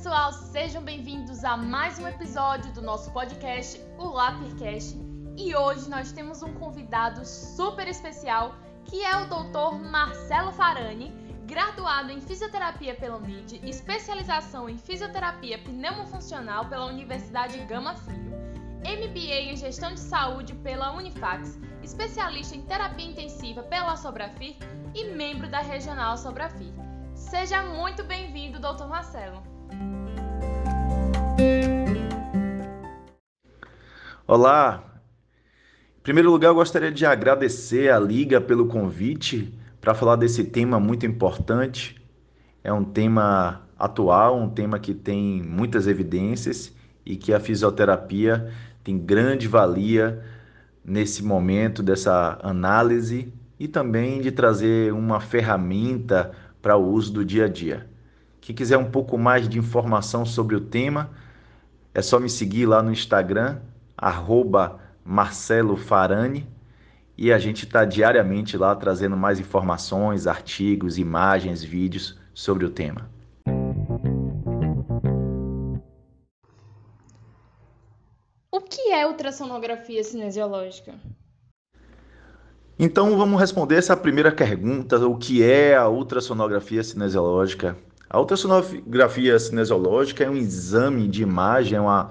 pessoal, sejam bem-vindos a mais um episódio do nosso podcast, o Lapircast. E hoje nós temos um convidado super especial, que é o Dr. Marcelo Farani, graduado em fisioterapia pela UNID, especialização em fisioterapia pneumofuncional pela Universidade Gama Filho, MBA em gestão de saúde pela Unifax, especialista em terapia intensiva pela Sobrafir e membro da Regional Sobrafir. Seja muito bem-vindo, Dr. Marcelo. Olá! Em primeiro lugar, eu gostaria de agradecer a Liga pelo convite para falar desse tema muito importante. É um tema atual, um tema que tem muitas evidências e que a fisioterapia tem grande valia nesse momento dessa análise e também de trazer uma ferramenta para o uso do dia a dia. Quem quiser um pouco mais de informação sobre o tema, é só me seguir lá no Instagram, arroba Marcelo Farani, e a gente está diariamente lá trazendo mais informações, artigos, imagens, vídeos sobre o tema. O que é ultrassonografia cinesiológica? Então vamos responder essa primeira pergunta: o que é a ultrassonografia cinesiológica? A ultrassonografia cinesiológica é um exame de imagem, é uma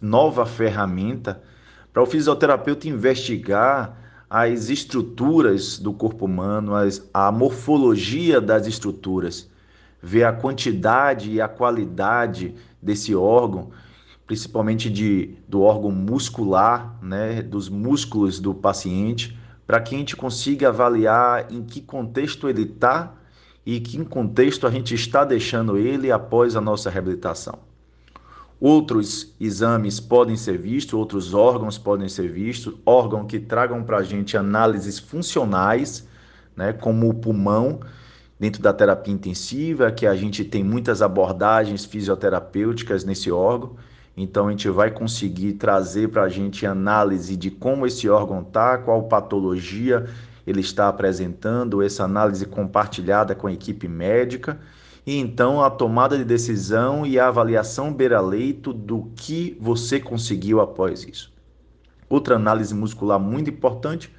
nova ferramenta para o fisioterapeuta investigar as estruturas do corpo humano, as, a morfologia das estruturas, ver a quantidade e a qualidade desse órgão, principalmente de, do órgão muscular, né, dos músculos do paciente, para que a gente consiga avaliar em que contexto ele está e que contexto a gente está deixando ele após a nossa reabilitação. Outros exames podem ser vistos, outros órgãos podem ser vistos, órgãos que tragam para a gente análises funcionais, né, como o pulmão, dentro da terapia intensiva, que a gente tem muitas abordagens fisioterapêuticas nesse órgão. Então a gente vai conseguir trazer para a gente análise de como esse órgão está, qual patologia ele está apresentando, essa análise compartilhada com a equipe médica, e então a tomada de decisão e a avaliação beira-leito do que você conseguiu após isso. Outra análise muscular muito importante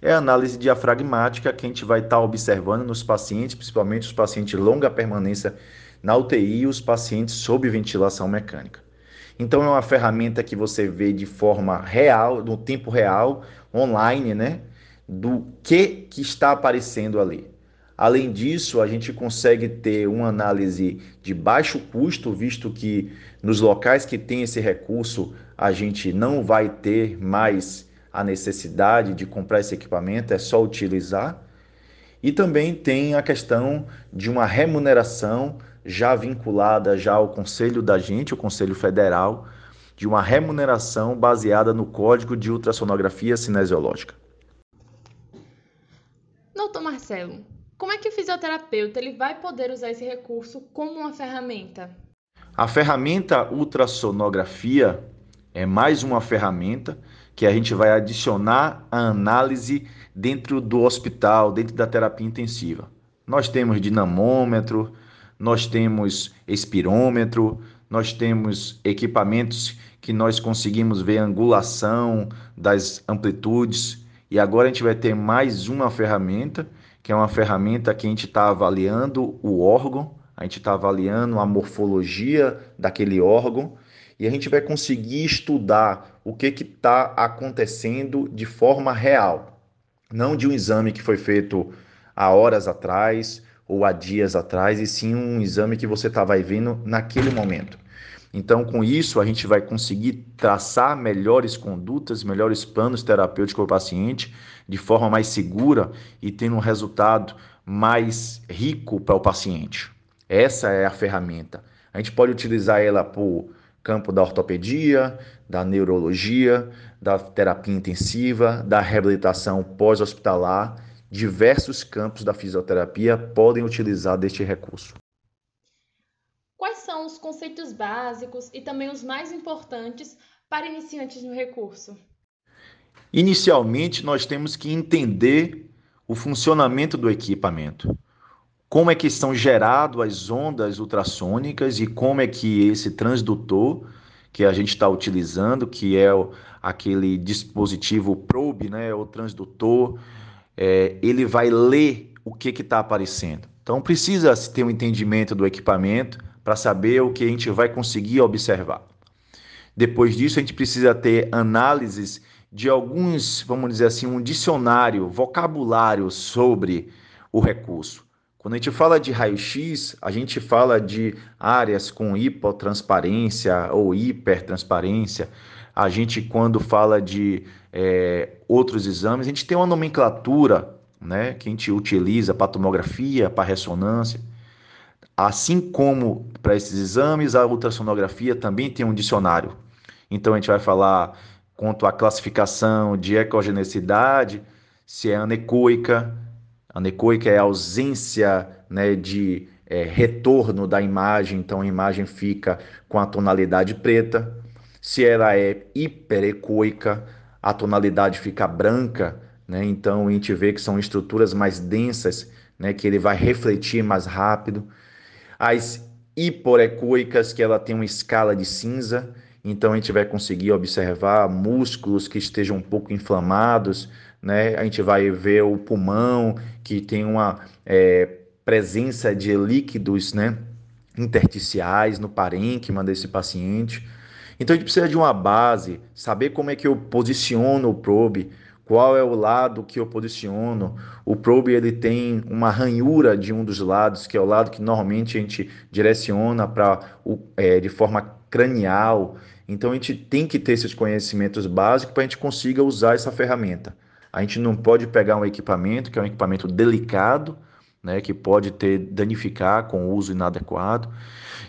é a análise diafragmática que a gente vai estar tá observando nos pacientes, principalmente os pacientes de longa permanência na UTI e os pacientes sob ventilação mecânica. Então é uma ferramenta que você vê de forma real, no tempo real, online, né? Do que, que está aparecendo ali. Além disso, a gente consegue ter uma análise de baixo custo, visto que nos locais que tem esse recurso, a gente não vai ter mais a necessidade de comprar esse equipamento, é só utilizar. E também tem a questão de uma remuneração já vinculada já ao conselho da gente, o Conselho Federal, de uma remuneração baseada no Código de Ultrassonografia Cinesiológica. Doutor Marcelo, como é que o fisioterapeuta ele vai poder usar esse recurso como uma ferramenta? A ferramenta ultrassonografia é mais uma ferramenta que a gente vai adicionar a análise dentro do hospital, dentro da terapia intensiva. Nós temos dinamômetro, nós temos espirômetro, nós temos equipamentos que nós conseguimos ver a angulação das amplitudes e agora a gente vai ter mais uma ferramenta, que é uma ferramenta que a gente está avaliando o órgão, a gente está avaliando a morfologia daquele órgão e a gente vai conseguir estudar o que está acontecendo de forma real, não de um exame que foi feito há horas atrás ou há dias atrás, e sim um exame que você tá, vendo naquele momento. Então, com isso, a gente vai conseguir traçar melhores condutas, melhores planos terapêuticos para o paciente, de forma mais segura e tendo um resultado mais rico para o paciente. Essa é a ferramenta. A gente pode utilizar ela para o campo da ortopedia, da neurologia, da terapia intensiva, da reabilitação pós-hospitalar diversos campos da fisioterapia podem utilizar deste recurso. Quais são os conceitos básicos e também os mais importantes para iniciantes no recurso? Inicialmente, nós temos que entender o funcionamento do equipamento. como é que são geradas as ondas ultrassônicas e como é que esse transdutor que a gente está utilizando, que é aquele dispositivo probe, né, o transdutor, é, ele vai ler o que está aparecendo. Então precisa ter um entendimento do equipamento para saber o que a gente vai conseguir observar. Depois disso, a gente precisa ter análises de alguns, vamos dizer assim, um dicionário, vocabulário sobre o recurso. Quando a gente fala de raio-x, a gente fala de áreas com hipotransparência ou hipertransparência. A gente, quando fala de é, outros exames, a gente tem uma nomenclatura né, que a gente utiliza para tomografia, para ressonância. Assim como para esses exames, a ultrassonografia também tem um dicionário. Então a gente vai falar quanto à classificação de ecogenicidade, se é anecoica. Anecoica é a ausência né, de é, retorno da imagem, então a imagem fica com a tonalidade preta. Se ela é hiperecoica, a tonalidade fica branca, né? então a gente vê que são estruturas mais densas, né, que ele vai refletir mais rápido. As hiporecoicas, que ela tem uma escala de cinza, então a gente vai conseguir observar músculos que estejam um pouco inflamados, né? A gente vai ver o pulmão que tem uma é, presença de líquidos, né? Intersticiais no parênquima desse paciente. Então a gente precisa de uma base, saber como é que eu posiciono o probe, qual é o lado que eu posiciono. O probe ele tem uma ranhura de um dos lados, que é o lado que normalmente a gente direciona para é, de forma cranial. Então a gente tem que ter esses conhecimentos básicos para a gente consiga usar essa ferramenta. A gente não pode pegar um equipamento que é um equipamento delicado, né, que pode ter danificar com o uso inadequado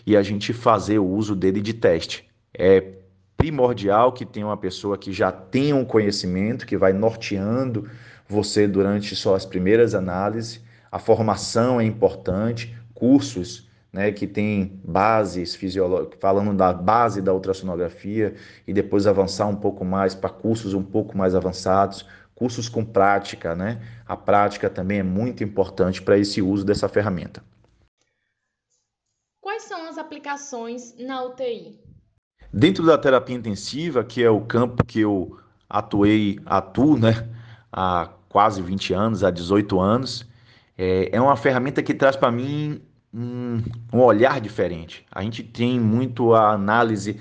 e a gente fazer o uso dele de teste. É primordial que tenha uma pessoa que já tenha um conhecimento, que vai norteando você durante suas primeiras análises. A formação é importante, cursos né, que tem bases fisiológicas, falando da base da ultrassonografia e depois avançar um pouco mais para cursos um pouco mais avançados, cursos com prática, né? A prática também é muito importante para esse uso dessa ferramenta. Quais são as aplicações na UTI? Dentro da terapia intensiva, que é o campo que eu atuei, atuo, né, há quase 20 anos, há 18 anos, é, é uma ferramenta que traz para mim um, um olhar diferente. A gente tem muito a análise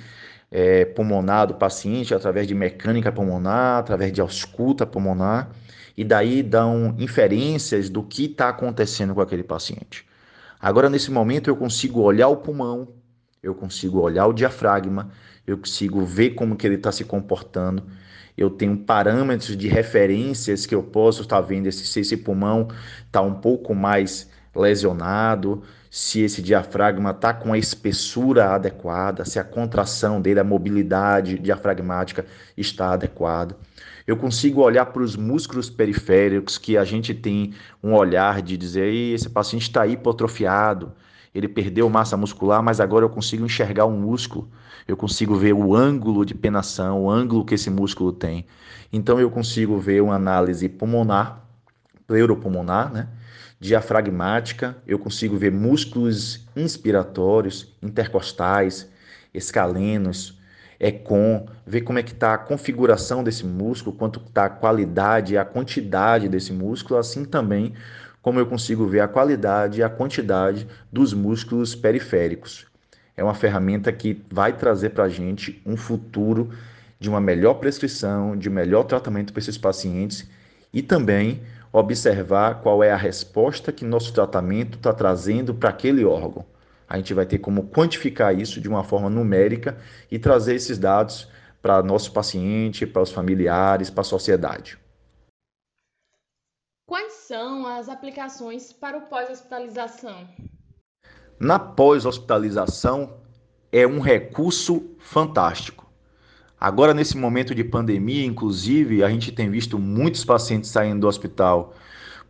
é, pulmonar do paciente através de mecânica pulmonar, através de ausculta pulmonar, e daí dão inferências do que está acontecendo com aquele paciente. Agora, nesse momento, eu consigo olhar o pulmão, eu consigo olhar o diafragma, eu consigo ver como que ele está se comportando, eu tenho parâmetros de referências que eu posso estar tá vendo se esse pulmão está um pouco mais lesionado, se esse diafragma está com a espessura adequada, se a contração dele, a mobilidade diafragmática está adequada. Eu consigo olhar para os músculos periféricos que a gente tem um olhar de dizer, esse paciente está hipotrofiado, ele perdeu massa muscular, mas agora eu consigo enxergar o músculo, eu consigo ver o ângulo de penação, o ângulo que esse músculo tem. Então eu consigo ver uma análise pulmonar, pleuropulmonar, né? diafragmática, eu consigo ver músculos inspiratórios, intercostais, escalenos, ECOM, ver como é que está a configuração desse músculo, quanto está a qualidade e a quantidade desse músculo, assim também como eu consigo ver a qualidade e a quantidade dos músculos periféricos. É uma ferramenta que vai trazer para a gente um futuro de uma melhor prescrição, de melhor tratamento para esses pacientes e também observar qual é a resposta que nosso tratamento está trazendo para aquele órgão. A gente vai ter como quantificar isso de uma forma numérica e trazer esses dados para nosso paciente, para os familiares, para a sociedade. São as aplicações para o pós-hospitalização? Na pós-hospitalização é um recurso fantástico. Agora, nesse momento de pandemia, inclusive, a gente tem visto muitos pacientes saindo do hospital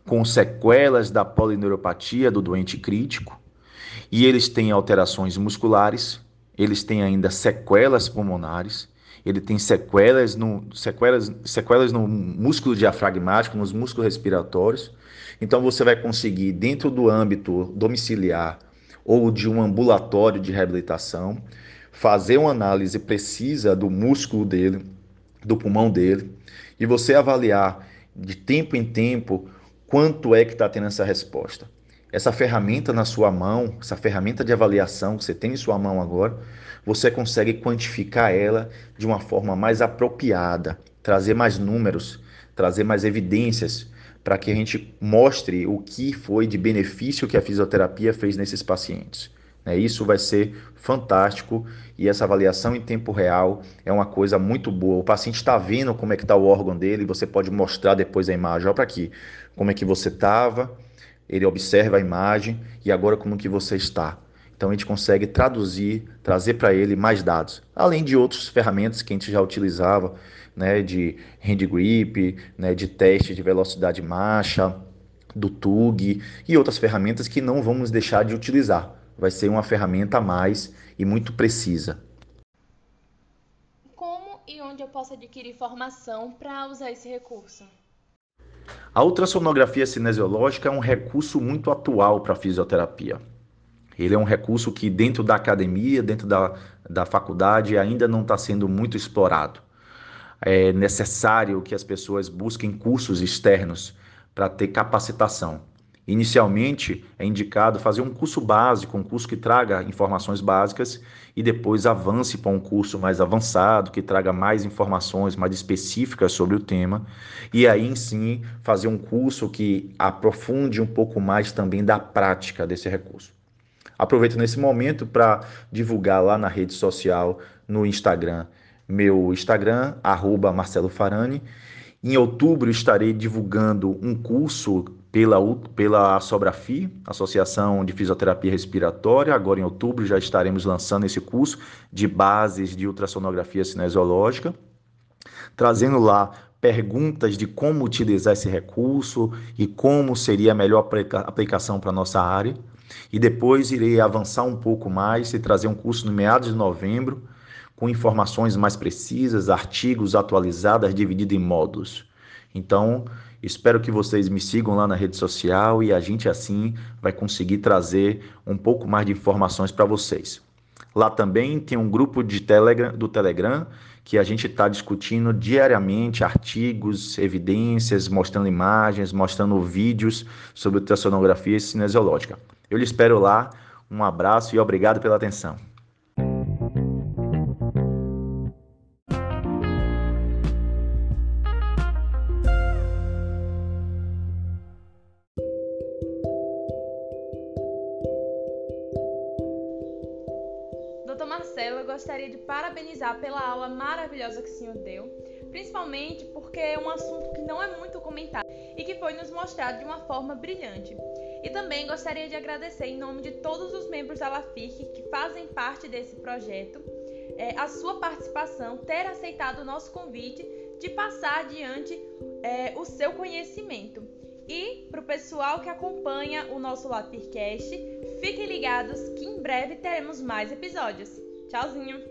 com sequelas da polineuropatia do doente crítico, e eles têm alterações musculares, eles têm ainda sequelas pulmonares, ele tem sequelas no, sequelas, sequelas no músculo diafragmático, nos músculos respiratórios, Então você vai conseguir, dentro do âmbito domiciliar ou de um ambulatório de reabilitação, fazer uma análise precisa do músculo dele, do pulmão dele, e você avaliar de tempo em tempo quanto é que está tendo essa resposta. Essa ferramenta na sua mão, essa ferramenta de avaliação que você tem em sua mão agora, você consegue quantificar ela de uma forma mais apropriada, trazer mais números, trazer mais evidências para que a gente mostre o que foi de benefício que a fisioterapia fez nesses pacientes. Né? Isso vai ser fantástico e essa avaliação em tempo real é uma coisa muito boa. O paciente está vendo como é que está o órgão dele, você pode mostrar depois a imagem. Olha para aqui, como é que você estava, ele observa a imagem e agora como que você está. Então a gente consegue traduzir, trazer para ele mais dados, além de outras ferramentas que a gente já utilizava, né, de hand grip, né, de teste de velocidade marcha, do TUG e outras ferramentas que não vamos deixar de utilizar vai ser uma ferramenta a mais e muito precisa. Como e onde eu posso adquirir informação para usar esse recurso? A ultrassonografia cinesiológica é um recurso muito atual para a fisioterapia. Ele é um recurso que, dentro da academia, dentro da, da faculdade, ainda não está sendo muito explorado. É necessário que as pessoas busquem cursos externos para ter capacitação. Inicialmente, é indicado fazer um curso básico, um curso que traga informações básicas e depois avance para um curso mais avançado, que traga mais informações mais específicas sobre o tema, e aí sim fazer um curso que aprofunde um pouco mais também da prática desse recurso. Aproveito nesse momento para divulgar lá na rede social, no Instagram, meu Instagram, arroba Marcelo Farani. Em outubro estarei divulgando um curso pela, pela Sobrafi, Associação de Fisioterapia Respiratória. Agora, em outubro, já estaremos lançando esse curso de bases de ultrassonografia cinesiológica, trazendo lá perguntas de como utilizar esse recurso e como seria a melhor aplicação para a nossa área. E depois irei avançar um pouco mais e trazer um curso no meados de novembro, com informações mais precisas, artigos atualizados, divididos em módulos. Então, Espero que vocês me sigam lá na rede social e a gente assim vai conseguir trazer um pouco mais de informações para vocês. Lá também tem um grupo de Telegram, do Telegram que a gente está discutindo diariamente artigos, evidências, mostrando imagens, mostrando vídeos sobre ultrassonografia cinesiológica. Eu lhe espero lá. Um abraço e obrigado pela atenção. Parabenizar pela aula maravilhosa que o senhor deu, principalmente porque é um assunto que não é muito comentado e que foi nos mostrado de uma forma brilhante. E também gostaria de agradecer em nome de todos os membros da LAFIC que fazem parte desse projeto, é, a sua participação, ter aceitado o nosso convite de passar adiante é, o seu conhecimento. E para o pessoal que acompanha o nosso LAPIRcast, fiquem ligados que em breve teremos mais episódios. Tchauzinho!